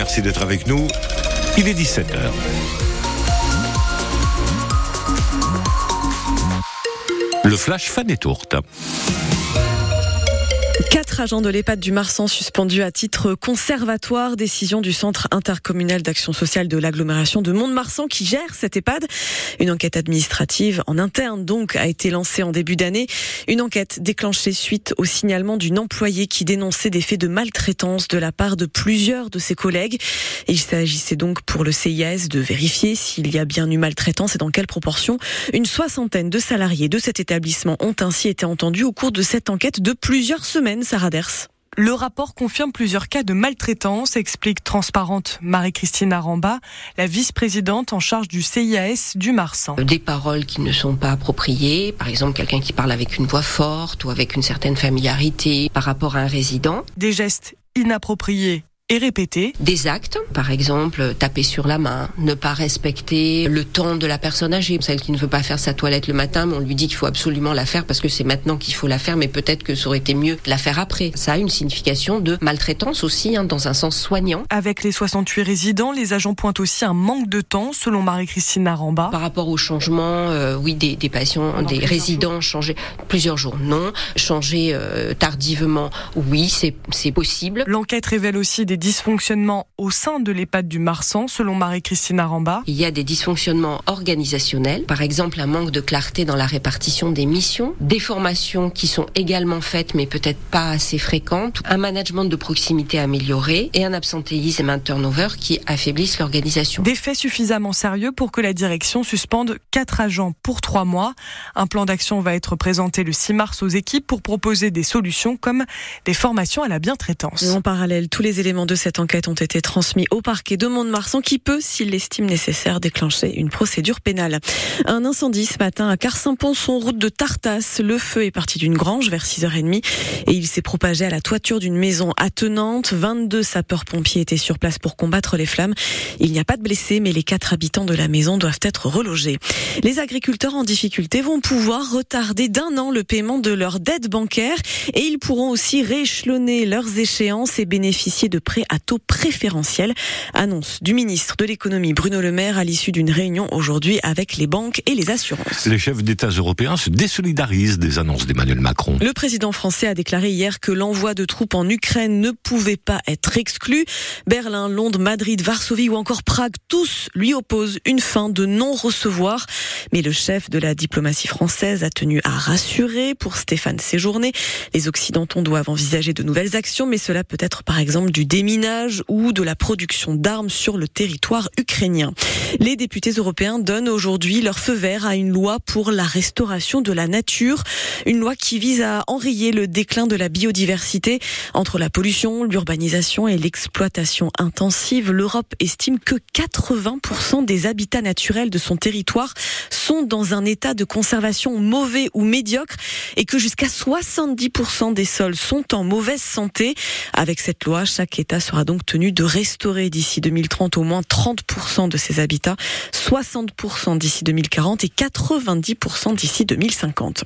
merci d'être avec nous. Il est 17h. Le flash fan tourte. Quatre agents de l'EHPAD du Marsan suspendus à titre conservatoire. Décision du Centre intercommunal d'action sociale de l'agglomération de Mont-de-Marsan qui gère cet EHPAD. Une enquête administrative en interne donc a été lancée en début d'année. Une enquête déclenchée suite au signalement d'une employée qui dénonçait des faits de maltraitance de la part de plusieurs de ses collègues. il s'agissait donc pour le CIAS de vérifier s'il y a bien eu maltraitance et dans quelle proportion. Une soixantaine de salariés de cet établissement ont ainsi été entendus au cours de cette enquête de plusieurs semaines. Sarah Ders. Le rapport confirme plusieurs cas de maltraitance, explique transparente Marie-Christine Aramba, la vice-présidente en charge du CIAS du Marsan. Des paroles qui ne sont pas appropriées, par exemple quelqu'un qui parle avec une voix forte ou avec une certaine familiarité par rapport à un résident. Des gestes inappropriés et répéter. Des actes, par exemple, taper sur la main, ne pas respecter le temps de la personne âgée, celle qui ne veut pas faire sa toilette le matin, mais on lui dit qu'il faut absolument la faire parce que c'est maintenant qu'il faut la faire, mais peut-être que ça aurait été mieux de la faire après. Ça a une signification de maltraitance aussi, hein, dans un sens soignant. Avec les 68 résidents, les agents pointent aussi un manque de temps, selon Marie-Christine Naramba. Par rapport au changement, euh, oui, des, des patients, des résidents changer plusieurs jours, non. Changer euh, tardivement, oui, c'est possible. L'enquête révèle aussi des dysfonctionnements au sein de l'EHPAD du Marsan, selon Marie-Christine Aramba. Il y a des dysfonctionnements organisationnels, par exemple un manque de clarté dans la répartition des missions, des formations qui sont également faites mais peut-être pas assez fréquentes, un management de proximité amélioré et un absentéisme et un turnover qui affaiblissent l'organisation. Des faits suffisamment sérieux pour que la direction suspende quatre agents pour trois mois. Un plan d'action va être présenté le 6 mars aux équipes pour proposer des solutions comme des formations à la bientraitance. En parallèle, tous les éléments de cette enquête ont été transmis au parquet de Mont-de-Marsan qui peut, s'il l'estime nécessaire, déclencher une procédure pénale. Un incendie ce matin à Carsampon-son route de Tartas. Le feu est parti d'une grange vers 6h30 et il s'est propagé à la toiture d'une maison attenante. 22 sapeurs-pompiers étaient sur place pour combattre les flammes. Il n'y a pas de blessés, mais les quatre habitants de la maison doivent être relogés. Les agriculteurs en difficulté vont pouvoir retarder d'un an le paiement de leurs dettes bancaires et ils pourront aussi rééchelonner leurs échéances et bénéficier de prêts à taux préférentiel. Annonce du ministre de l'économie Bruno Le Maire à l'issue d'une réunion aujourd'hui avec les banques et les assurances. Les chefs d'État européens se désolidarisent des annonces d'Emmanuel Macron. Le président français a déclaré hier que l'envoi de troupes en Ukraine ne pouvait pas être exclu. Berlin, Londres, Madrid, Varsovie ou encore Prague, tous lui opposent une fin de non-recevoir. Mais le chef de la diplomatie française a tenu à rassurer pour Stéphane Séjourné. Les Occidentaux doivent envisager de nouvelles actions, mais cela peut être par exemple du déminage ou de la production d'armes sur le territoire ukrainien. Les députés européens donnent aujourd'hui leur feu vert à une loi pour la restauration de la nature, une loi qui vise à enrayer le déclin de la biodiversité entre la pollution, l'urbanisation et l'exploitation intensive. L'Europe estime que 80% des habitats naturels de son territoire sont dans un état de conservation mauvais ou médiocre et que jusqu'à 70% des sols sont en mauvaise santé. Avec cette loi, chaque État sera donc tenu de restaurer d'ici 2030 au moins 30% de ses habitats, 60% d'ici 2040 et 90% d'ici 2050.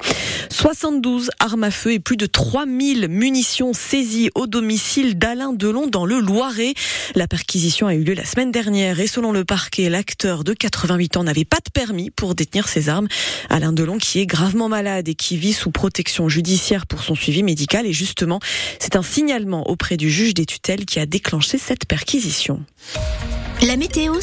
72 armes à feu et plus de 3000 munitions saisies au domicile d'Alain Delon dans le Loiret. La perquisition a eu lieu la semaine dernière et selon le parquet, l'acteur de 88 ans n'avait pas de permis pour détenir ses armes. Alain Delon qui est gravement malade et qui vit sous protection judiciaire pour son suivi médical et justement, c'est un signalement auprès du juge des tutelles qui a déclenché cette perquisition. La météo